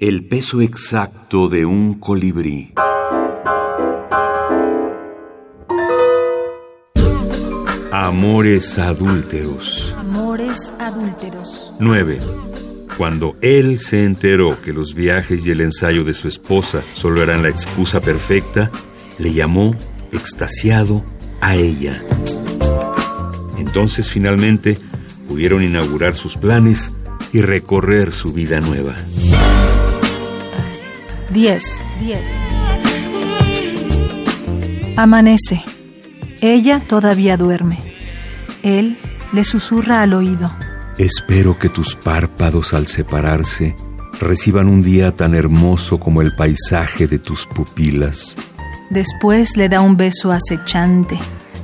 El peso exacto de un colibrí. Amores adúlteros. Amores adúlteros. 9. Cuando él se enteró que los viajes y el ensayo de su esposa solo eran la excusa perfecta, le llamó, extasiado, a ella. Entonces finalmente pudieron inaugurar sus planes y recorrer su vida nueva. 10. 10. Amanece. Ella todavía duerme. Él le susurra al oído. Espero que tus párpados al separarse reciban un día tan hermoso como el paisaje de tus pupilas. Después le da un beso acechante,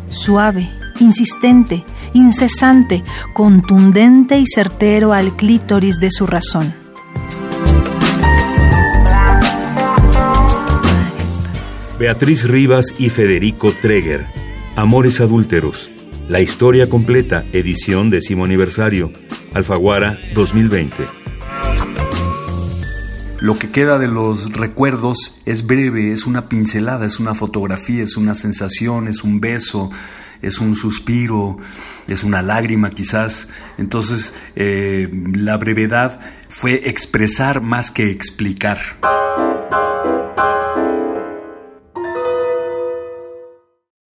suave, insistente, incesante, contundente y certero al clítoris de su razón. Beatriz Rivas y Federico Treger. Amores adúlteros. La historia completa, edición décimo aniversario. Alfaguara 2020. Lo que queda de los recuerdos es breve, es una pincelada, es una fotografía, es una sensación, es un beso, es un suspiro, es una lágrima quizás. Entonces, eh, la brevedad fue expresar más que explicar.